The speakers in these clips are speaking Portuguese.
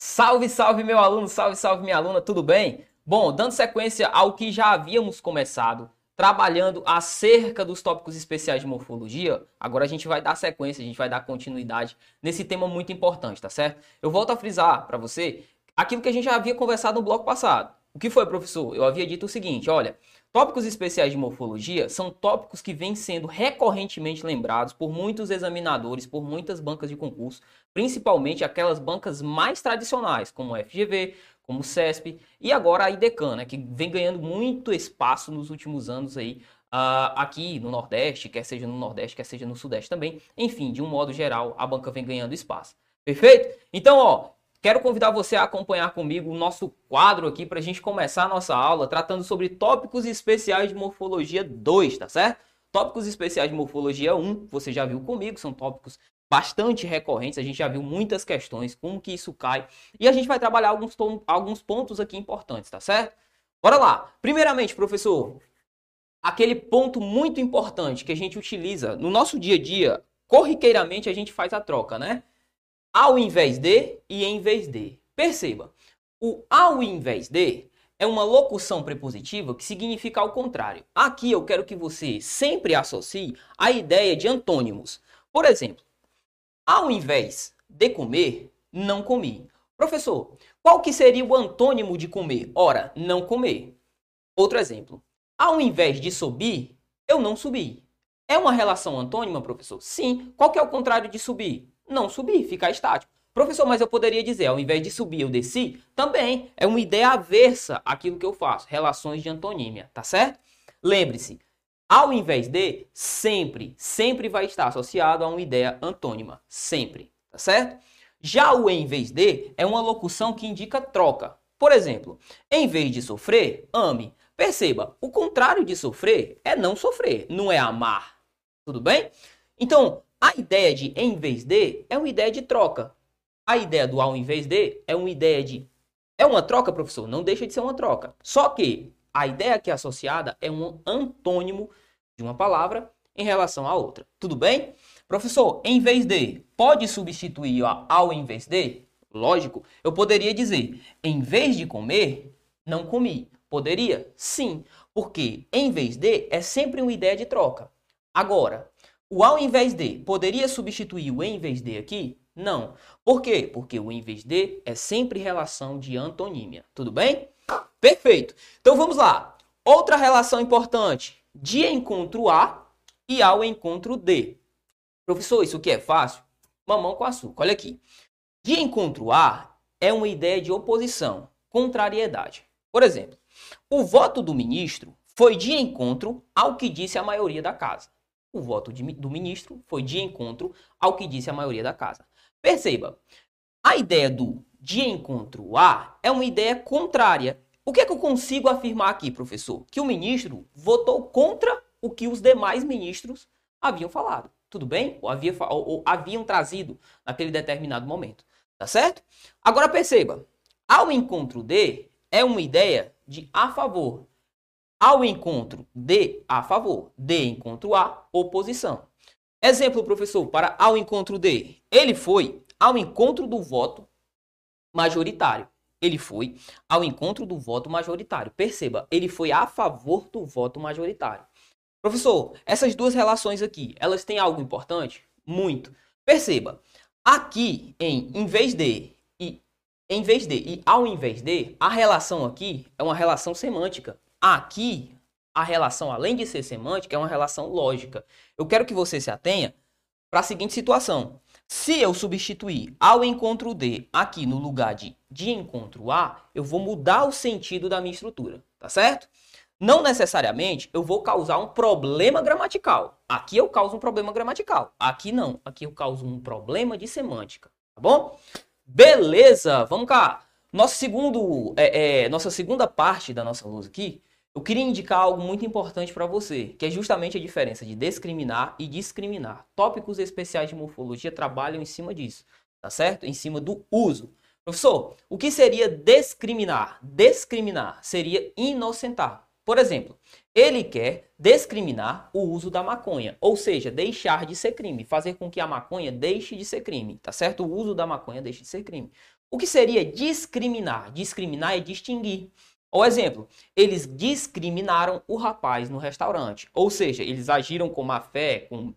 Salve, salve meu aluno, salve, salve minha aluna, tudo bem? Bom, dando sequência ao que já havíamos começado, trabalhando acerca dos tópicos especiais de morfologia, agora a gente vai dar sequência, a gente vai dar continuidade nesse tema muito importante, tá certo? Eu volto a frisar para você aquilo que a gente já havia conversado no bloco passado. O que foi, professor? Eu havia dito o seguinte, olha, tópicos especiais de morfologia são tópicos que vêm sendo recorrentemente lembrados por muitos examinadores, por muitas bancas de concurso, principalmente aquelas bancas mais tradicionais, como o FGV, como o CESP e agora a IDECAN, né, que vem ganhando muito espaço nos últimos anos aí, uh, aqui no Nordeste, quer seja no Nordeste, quer seja no Sudeste também. Enfim, de um modo geral, a banca vem ganhando espaço. Perfeito? Então, ó, Quero convidar você a acompanhar comigo o nosso quadro aqui para a gente começar a nossa aula tratando sobre tópicos especiais de morfologia 2, tá certo? Tópicos especiais de morfologia 1, você já viu comigo, são tópicos bastante recorrentes, a gente já viu muitas questões, como que isso cai, e a gente vai trabalhar alguns, alguns pontos aqui importantes, tá certo? Bora lá! Primeiramente, professor, aquele ponto muito importante que a gente utiliza no nosso dia a dia, corriqueiramente a gente faz a troca, né? Ao invés de e em vez de. Perceba, o ao invés de é uma locução prepositiva que significa ao contrário. Aqui eu quero que você sempre associe a ideia de antônimos. Por exemplo, ao invés de comer, não comi. Professor, qual que seria o antônimo de comer? Ora, não comer. Outro exemplo. Ao invés de subir, eu não subi. É uma relação antônima, professor? Sim. Qual que é o contrário de subir? Não subir, ficar estático. Professor, mas eu poderia dizer, ao invés de subir, eu desci? Também é uma ideia aversa àquilo que eu faço, relações de antonímia, tá certo? Lembre-se, ao invés de, sempre, sempre vai estar associado a uma ideia antônima, sempre, tá certo? Já o em vez de é uma locução que indica troca. Por exemplo, em vez de sofrer, ame. Perceba, o contrário de sofrer é não sofrer, não é amar. Tudo bem? Então, a ideia de em vez de é uma ideia de troca. A ideia do ao invés de é uma ideia de. É uma troca, professor? Não deixa de ser uma troca. Só que a ideia que é associada é um antônimo de uma palavra em relação à outra. Tudo bem? Professor, em vez de, pode substituir ao em vez de? Lógico, eu poderia dizer, em vez de comer, não comi. Poderia? Sim, porque em vez de é sempre uma ideia de troca. Agora, o ao invés de poderia substituir o em vez de aqui? Não. Por quê? Porque o em vez de é sempre relação de antonímia. Tudo bem? Perfeito. Então vamos lá. Outra relação importante. De encontro a e ao encontro de. Professor, isso aqui é fácil? Mamão com açúcar. Olha aqui. De encontro a é uma ideia de oposição, contrariedade. Por exemplo, o voto do ministro foi de encontro ao que disse a maioria da casa o voto de, do ministro foi de encontro ao que disse a maioria da casa. Perceba, a ideia do de encontro a é uma ideia contrária. O que é que eu consigo afirmar aqui, professor? Que o ministro votou contra o que os demais ministros haviam falado. Tudo bem? Ou, havia, ou, ou haviam trazido naquele determinado momento. Tá certo? Agora perceba, ao encontro de é uma ideia de a favor ao encontro de a favor, de encontro a oposição. Exemplo, professor, para ao encontro de. Ele foi ao encontro do voto majoritário. Ele foi ao encontro do voto majoritário. Perceba, ele foi a favor do voto majoritário. Professor, essas duas relações aqui, elas têm algo importante? Muito. Perceba, aqui em em vez de e em vez de e ao invés de, a relação aqui é uma relação semântica. Aqui, a relação, além de ser semântica, é uma relação lógica. Eu quero que você se atenha para a seguinte situação. Se eu substituir ao encontro de aqui no lugar de de encontro a, eu vou mudar o sentido da minha estrutura, tá certo? Não necessariamente eu vou causar um problema gramatical. Aqui eu causo um problema gramatical. Aqui não. Aqui eu causo um problema de semântica, tá bom? Beleza, vamos cá. Nosso segundo, é, é, nossa segunda parte da nossa luz aqui eu queria indicar algo muito importante para você, que é justamente a diferença de discriminar e discriminar. Tópicos especiais de morfologia trabalham em cima disso, tá certo? Em cima do uso. Professor, o que seria discriminar? Discriminar seria inocentar. Por exemplo, ele quer discriminar o uso da maconha, ou seja, deixar de ser crime, fazer com que a maconha deixe de ser crime, tá certo? O uso da maconha deixe de ser crime. O que seria discriminar? Discriminar é distinguir. Ou exemplo, eles discriminaram o rapaz no restaurante. Ou seja, eles agiram com má fé, com,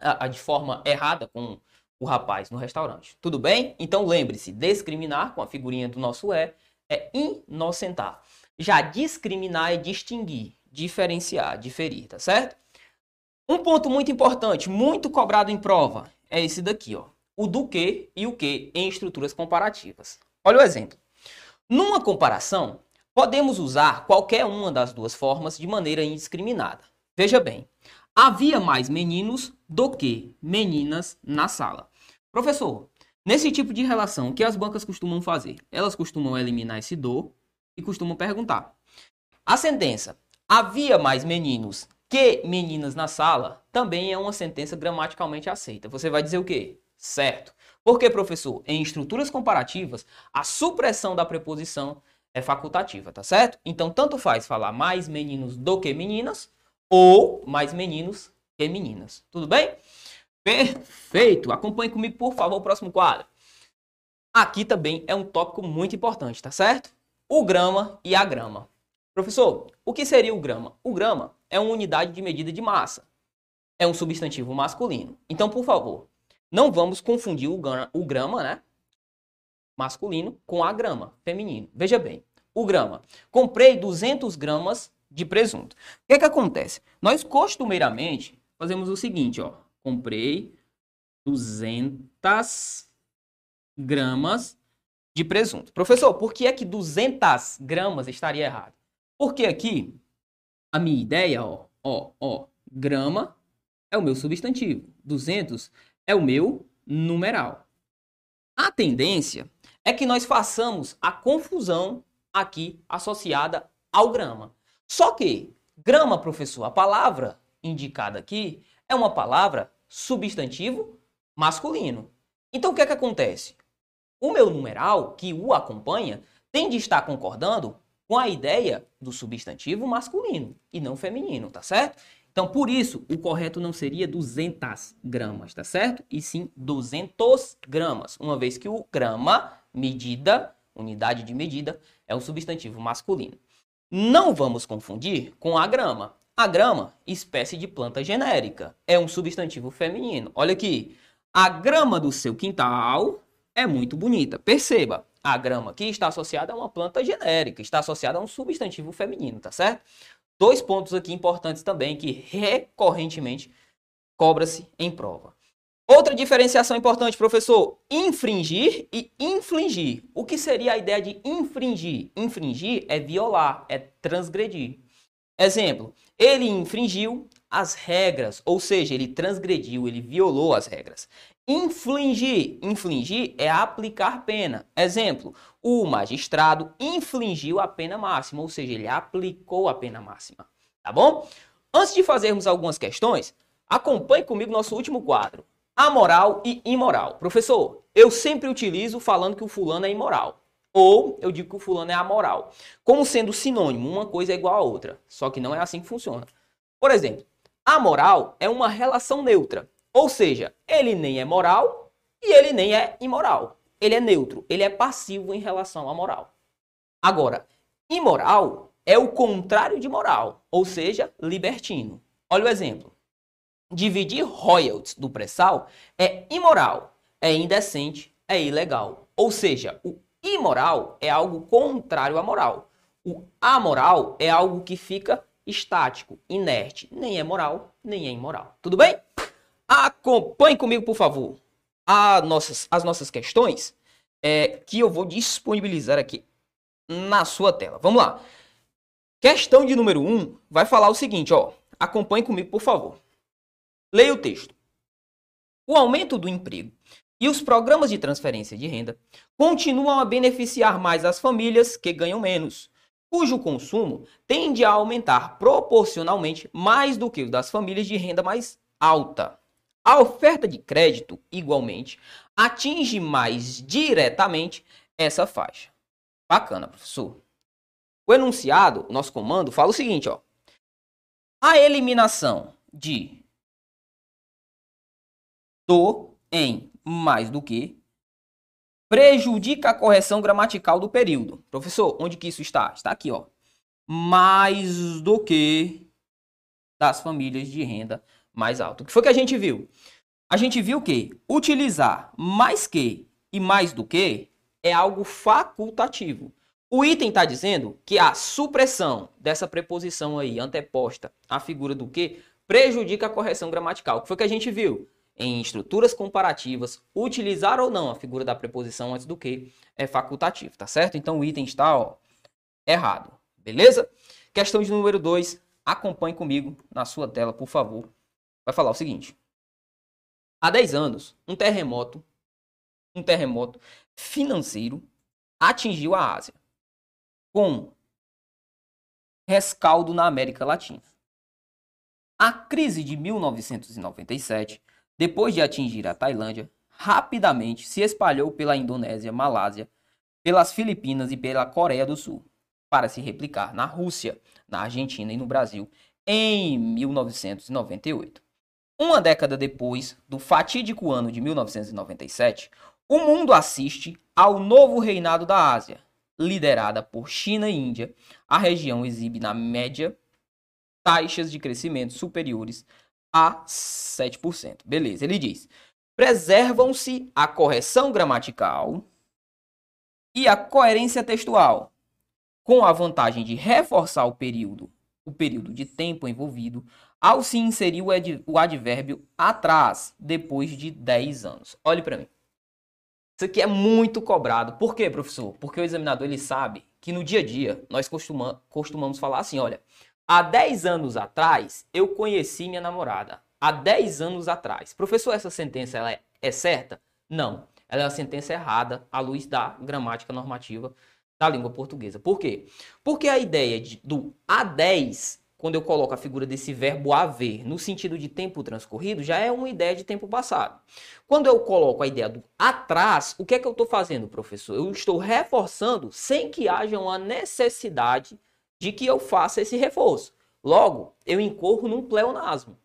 a, a, de forma errada com o rapaz no restaurante. Tudo bem? Então lembre-se, discriminar, com a figurinha do nosso é, é inocentar. Já discriminar é distinguir, diferenciar, diferir, tá certo? Um ponto muito importante, muito cobrado em prova, é esse daqui, ó. O do que e o que em estruturas comparativas. Olha o exemplo. Numa comparação, Podemos usar qualquer uma das duas formas de maneira indiscriminada. Veja bem, havia mais meninos do que meninas na sala. Professor, nesse tipo de relação, o que as bancas costumam fazer? Elas costumam eliminar esse do e costumam perguntar. A sentença havia mais meninos que meninas na sala também é uma sentença gramaticalmente aceita. Você vai dizer o quê? Certo. Porque, professor, em estruturas comparativas, a supressão da preposição é facultativa, tá certo? Então, tanto faz falar mais meninos do que meninas ou mais meninos que meninas. Tudo bem? Perfeito! Acompanhe comigo, por favor, o próximo quadro. Aqui também é um tópico muito importante, tá certo? O grama e a grama. Professor, o que seria o grama? O grama é uma unidade de medida de massa. É um substantivo masculino. Então, por favor, não vamos confundir o grama, o grama né, masculino com a grama feminino. Veja bem, o grama. Comprei 200 gramas de presunto. O que, é que acontece? Nós costumeiramente fazemos o seguinte, ó. Comprei 200 gramas de presunto. Professor, por que é que 200 gramas estaria errado? Porque aqui a minha ideia, ó, ó, ó, grama é o meu substantivo, 200 é o meu numeral. A tendência é que nós façamos a confusão aqui associada ao grama. Só que grama, professor, a palavra indicada aqui é uma palavra substantivo masculino. Então o que é que acontece? O meu numeral que o acompanha tem de estar concordando com a ideia do substantivo masculino e não feminino, tá certo? Então, por isso, o correto não seria 200 gramas, tá certo? E sim 200 gramas, uma vez que o grama, medida, unidade de medida, é um substantivo masculino. Não vamos confundir com a grama. A grama, espécie de planta genérica, é um substantivo feminino. Olha aqui, a grama do seu quintal é muito bonita. Perceba, a grama aqui está associada a uma planta genérica, está associada a um substantivo feminino, tá certo? Dois pontos aqui importantes também que recorrentemente cobra-se em prova. Outra diferenciação importante, professor: infringir e infligir. O que seria a ideia de infringir? Infringir é violar, é transgredir. Exemplo: ele infringiu as regras, ou seja, ele transgrediu, ele violou as regras. Infligir, infligir é aplicar pena. Exemplo: o magistrado infligiu a pena máxima, ou seja, ele aplicou a pena máxima. Tá bom? Antes de fazermos algumas questões, acompanhe comigo nosso último quadro: amoral e imoral. Professor, eu sempre utilizo falando que o fulano é imoral. Ou eu digo que o fulano é amoral. Como sendo sinônimo, uma coisa é igual a outra. Só que não é assim que funciona. Por exemplo, amoral é uma relação neutra. Ou seja, ele nem é moral e ele nem é imoral. Ele é neutro, ele é passivo em relação à moral. Agora, imoral é o contrário de moral, ou seja, libertino. Olha o exemplo. Dividir royalties do pré-sal é imoral, é indecente, é ilegal. Ou seja, o imoral é algo contrário à moral. O amoral é algo que fica estático, inerte, nem é moral, nem é imoral. Tudo bem? Acompanhe comigo, por favor, as nossas, as nossas questões é, que eu vou disponibilizar aqui na sua tela. Vamos lá. Questão de número 1 um vai falar o seguinte, ó. Acompanhe comigo, por favor. Leia o texto. O aumento do emprego e os programas de transferência de renda continuam a beneficiar mais as famílias que ganham menos, cujo consumo tende a aumentar proporcionalmente mais do que o das famílias de renda mais alta. A oferta de crédito, igualmente, atinge mais diretamente essa faixa. Bacana, professor. O enunciado, nosso comando, fala o seguinte, ó. A eliminação de do em mais do que prejudica a correção gramatical do período. Professor, onde que isso está? Está aqui, ó. Mais do que das famílias de renda mais alta. O que foi que a gente viu? A gente viu que utilizar mais que e mais do que é algo facultativo. O item está dizendo que a supressão dessa preposição aí, anteposta à figura do que, prejudica a correção gramatical. O que foi que a gente viu? Em estruturas comparativas, utilizar ou não a figura da preposição antes do que é facultativo, tá certo? Então o item está ó, errado, beleza? Questão de número 2, acompanhe comigo na sua tela, por favor. Vai falar o seguinte. Há 10 anos, um terremoto, um terremoto financeiro atingiu a Ásia com rescaldo na América Latina. A crise de 1997, depois de atingir a Tailândia, rapidamente se espalhou pela Indonésia, Malásia, pelas Filipinas e pela Coreia do Sul, para se replicar na Rússia, na Argentina e no Brasil em 1998. Uma década depois do fatídico ano de 1997, o mundo assiste ao novo reinado da Ásia, liderada por China e Índia. A região exibe, na média, taxas de crescimento superiores a 7%. Beleza, ele diz: preservam-se a correção gramatical e a coerência textual, com a vantagem de reforçar o período, o período de tempo envolvido, ao se inserir o advérbio atrás, depois de 10 anos. Olhe para mim. Isso aqui é muito cobrado. Por quê, professor? Porque o examinador ele sabe que no dia a dia nós costuma, costumamos falar assim: olha, há 10 anos atrás eu conheci minha namorada. Há 10 anos atrás. Professor, essa sentença ela é, é certa? Não. Ela é uma sentença errada à luz da gramática normativa da língua portuguesa. Por quê? Porque a ideia de, do há 10 quando eu coloco a figura desse verbo haver no sentido de tempo transcorrido, já é uma ideia de tempo passado. Quando eu coloco a ideia do atrás, o que é que eu estou fazendo, professor? Eu estou reforçando sem que haja uma necessidade de que eu faça esse reforço. Logo, eu incorro num pleonasmo.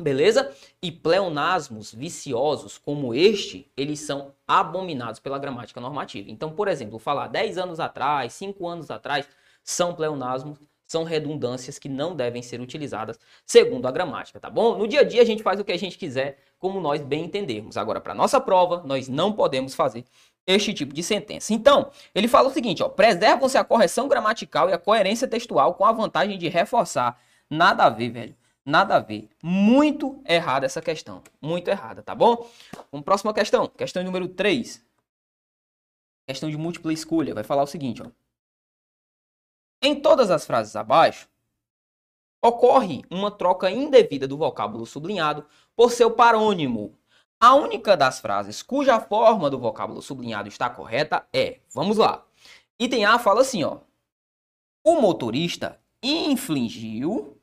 Beleza? E pleonasmos viciosos como este, eles são abominados pela gramática normativa. Então, por exemplo, falar 10 anos atrás, 5 anos atrás, são pleonasmos são redundâncias que não devem ser utilizadas segundo a gramática, tá bom? No dia a dia a gente faz o que a gente quiser, como nós bem entendermos. Agora, para nossa prova, nós não podemos fazer este tipo de sentença. Então, ele fala o seguinte, preservam-se a correção gramatical e a coerência textual com a vantagem de reforçar. Nada a ver, velho. Nada a ver. Muito errada essa questão. Muito errada, tá bom? Vamos próxima questão. Questão número 3. Questão de múltipla escolha. Vai falar o seguinte, ó. Em todas as frases abaixo, ocorre uma troca indevida do vocábulo sublinhado por seu parônimo. A única das frases cuja forma do vocábulo sublinhado está correta é, vamos lá. Item A fala assim, ó. O motorista infligiu,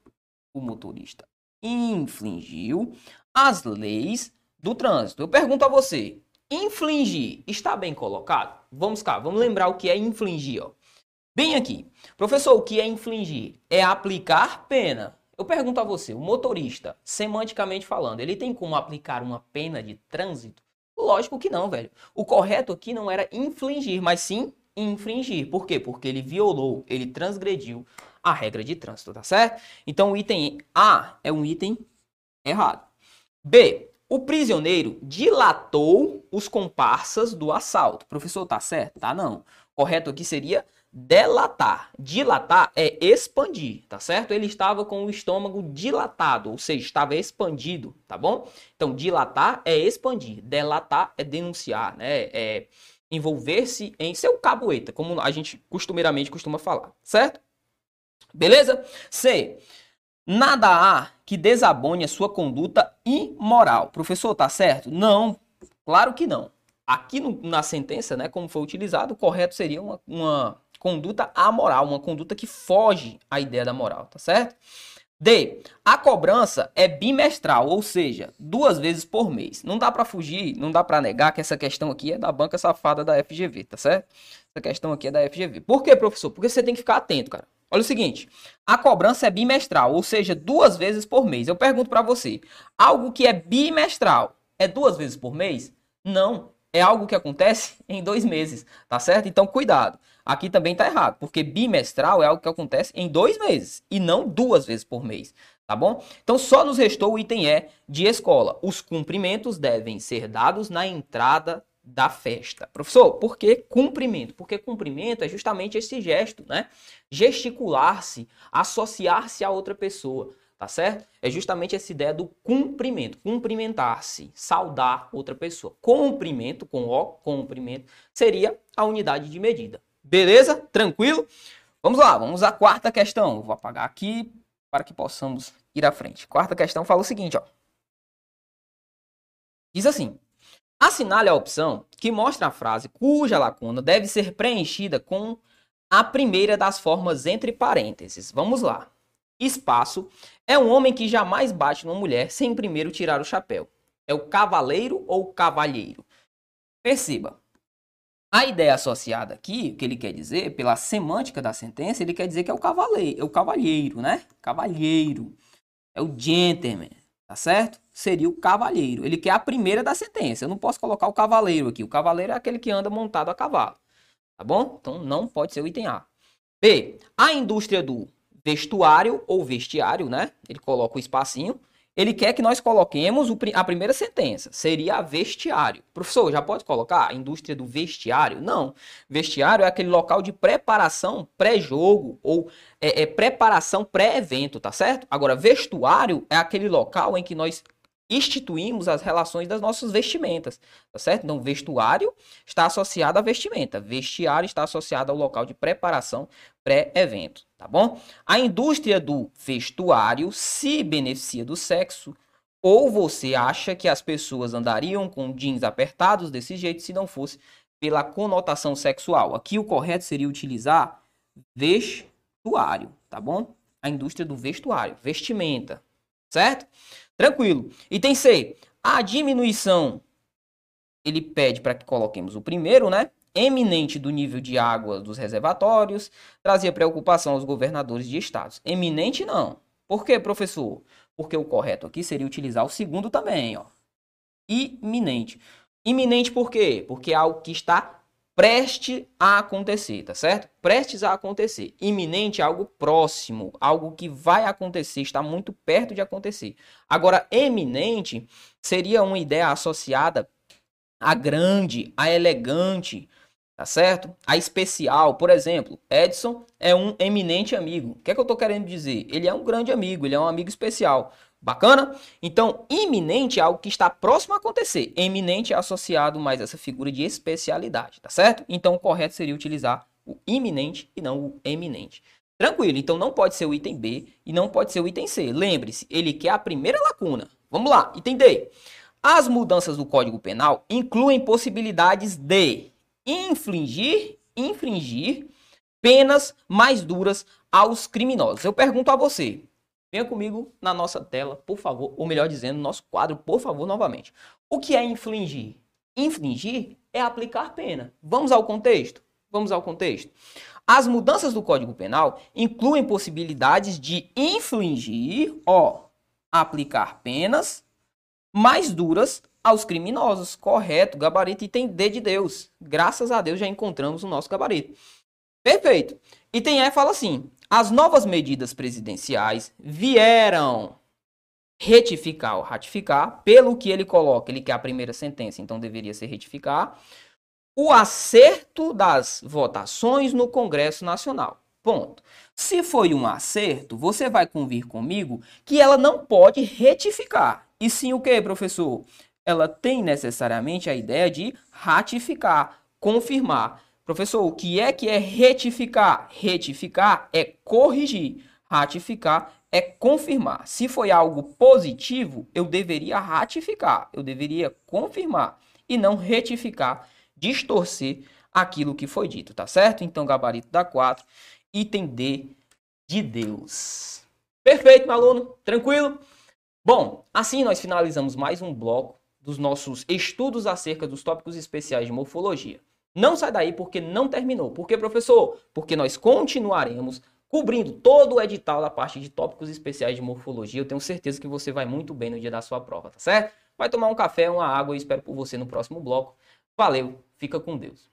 o motorista infligiu as leis do trânsito. Eu pergunto a você, infligir está bem colocado? Vamos cá, vamos lembrar o que é infligir, ó. Bem aqui. Professor, o que é infligir? É aplicar pena. Eu pergunto a você, o motorista, semanticamente falando, ele tem como aplicar uma pena de trânsito? Lógico que não, velho. O correto aqui não era infligir, mas sim infringir. Por quê? Porque ele violou, ele transgrediu a regra de trânsito, tá certo? Então o item A é um item errado. B. O prisioneiro dilatou os comparsas do assalto. Professor, tá certo? Tá não. Correto aqui seria delatar. Dilatar é expandir, tá certo? Ele estava com o estômago dilatado, ou seja, estava expandido, tá bom? Então, dilatar é expandir, delatar é denunciar, né? É envolver-se em seu caboeta, como a gente costumeiramente costuma falar, certo? Beleza? C. Nada há que desabone a sua conduta imoral. Professor, tá certo? Não, claro que não. Aqui no, na sentença, né, como foi utilizado, o correto seria uma, uma conduta amoral, uma conduta que foge à ideia da moral, tá certo? D. A cobrança é bimestral, ou seja, duas vezes por mês. Não dá para fugir, não dá para negar que essa questão aqui é da banca safada da FGV, tá certo? Essa questão aqui é da FGV. Por quê, professor? Porque você tem que ficar atento, cara. Olha o seguinte, a cobrança é bimestral, ou seja, duas vezes por mês. Eu pergunto para você, algo que é bimestral é duas vezes por mês? Não, é algo que acontece em dois meses, tá certo? Então, cuidado. Aqui também tá errado, porque bimestral é algo que acontece em dois meses e não duas vezes por mês, tá bom? Então, só nos restou o item E de escola. Os cumprimentos devem ser dados na entrada da festa. Professor, por que cumprimento? Porque cumprimento é justamente esse gesto, né? Gesticular-se, associar-se a outra pessoa tá certo? É justamente essa ideia do cumprimento, cumprimentar-se, saudar outra pessoa. Cumprimento, com O, cumprimento, seria a unidade de medida. Beleza? Tranquilo? Vamos lá, vamos à quarta questão. vou apagar aqui para que possamos ir à frente. Quarta questão fala o seguinte, ó. Diz assim: assinale a opção que mostra a frase cuja lacuna deve ser preenchida com a primeira das formas entre parênteses. Vamos lá. Espaço é um homem que jamais bate numa mulher sem primeiro tirar o chapéu. É o cavaleiro ou cavalheiro? Perceba. A ideia associada aqui, o que ele quer dizer, pela semântica da sentença, ele quer dizer que é o cavaleiro, é o cavalheiro, né? Cavalheiro. É o gentleman, tá certo? Seria o cavalheiro. Ele quer a primeira da sentença. Eu não posso colocar o cavaleiro aqui. O cavaleiro é aquele que anda montado a cavalo. Tá bom? Então não pode ser o item A. B. A indústria do vestuário ou vestiário, né? Ele coloca o espacinho. Ele quer que nós coloquemos a primeira sentença, seria vestiário. Professor, já pode colocar a indústria do vestiário? Não. Vestiário é aquele local de preparação pré-jogo ou é, é preparação pré-evento, tá certo? Agora, vestuário é aquele local em que nós instituímos as relações das nossas vestimentas, tá certo? Então, vestuário está associado à vestimenta, vestiário está associado ao local de preparação pré-evento, tá bom? A indústria do vestuário se beneficia do sexo ou você acha que as pessoas andariam com jeans apertados desse jeito se não fosse pela conotação sexual? Aqui o correto seria utilizar vestuário, tá bom? A indústria do vestuário, vestimenta, certo? Tranquilo. Item C. A diminuição, ele pede para que coloquemos o primeiro, né? Eminente do nível de água dos reservatórios, trazia preocupação aos governadores de estados. Eminente não. Por quê, professor? Porque o correto aqui seria utilizar o segundo também, ó. Iminente. Iminente por quê? Porque é algo que está preste a acontecer, tá certo? Prestes a acontecer. Iminente é algo próximo, algo que vai acontecer, está muito perto de acontecer. Agora, eminente seria uma ideia associada a grande, a elegante, tá certo? A especial, por exemplo, Edson é um eminente amigo. O que é que eu estou querendo dizer? Ele é um grande amigo, ele é um amigo especial. Bacana? Então, iminente é algo que está próximo a acontecer. Eminente é associado mais essa figura de especialidade, tá certo? Então, o correto seria utilizar o iminente e não o eminente. Tranquilo, então não pode ser o item B e não pode ser o item C. Lembre-se, ele quer a primeira lacuna. Vamos lá, item D. As mudanças do Código Penal incluem possibilidades de infligir, infringir penas mais duras aos criminosos. Eu pergunto a você, Venha comigo na nossa tela, por favor, ou melhor dizendo, no nosso quadro, por favor, novamente. O que é infligir? Infligir é aplicar pena. Vamos ao contexto? Vamos ao contexto. As mudanças do Código Penal incluem possibilidades de infligir, ó, aplicar penas mais duras aos criminosos. Correto, gabarito item D de Deus. Graças a Deus já encontramos o nosso gabarito. Perfeito. Item E fala assim: as novas medidas presidenciais vieram retificar ou ratificar, pelo que ele coloca, ele quer a primeira sentença, então deveria ser retificar, o acerto das votações no Congresso Nacional. Ponto. Se foi um acerto, você vai convir comigo que ela não pode retificar. E sim o que, professor? Ela tem necessariamente a ideia de ratificar, confirmar. Professor, o que é que é retificar? Retificar é corrigir. Ratificar é confirmar. Se foi algo positivo, eu deveria ratificar, eu deveria confirmar e não retificar, distorcer aquilo que foi dito, tá certo? Então, gabarito da 4, item D de Deus. Perfeito, meu aluno? Tranquilo? Bom, assim nós finalizamos mais um bloco dos nossos estudos acerca dos tópicos especiais de morfologia. Não sai daí porque não terminou. Por que, professor? Porque nós continuaremos cobrindo todo o edital da parte de tópicos especiais de morfologia. Eu tenho certeza que você vai muito bem no dia da sua prova, tá certo? Vai tomar um café, uma água e espero por você no próximo bloco. Valeu, fica com Deus.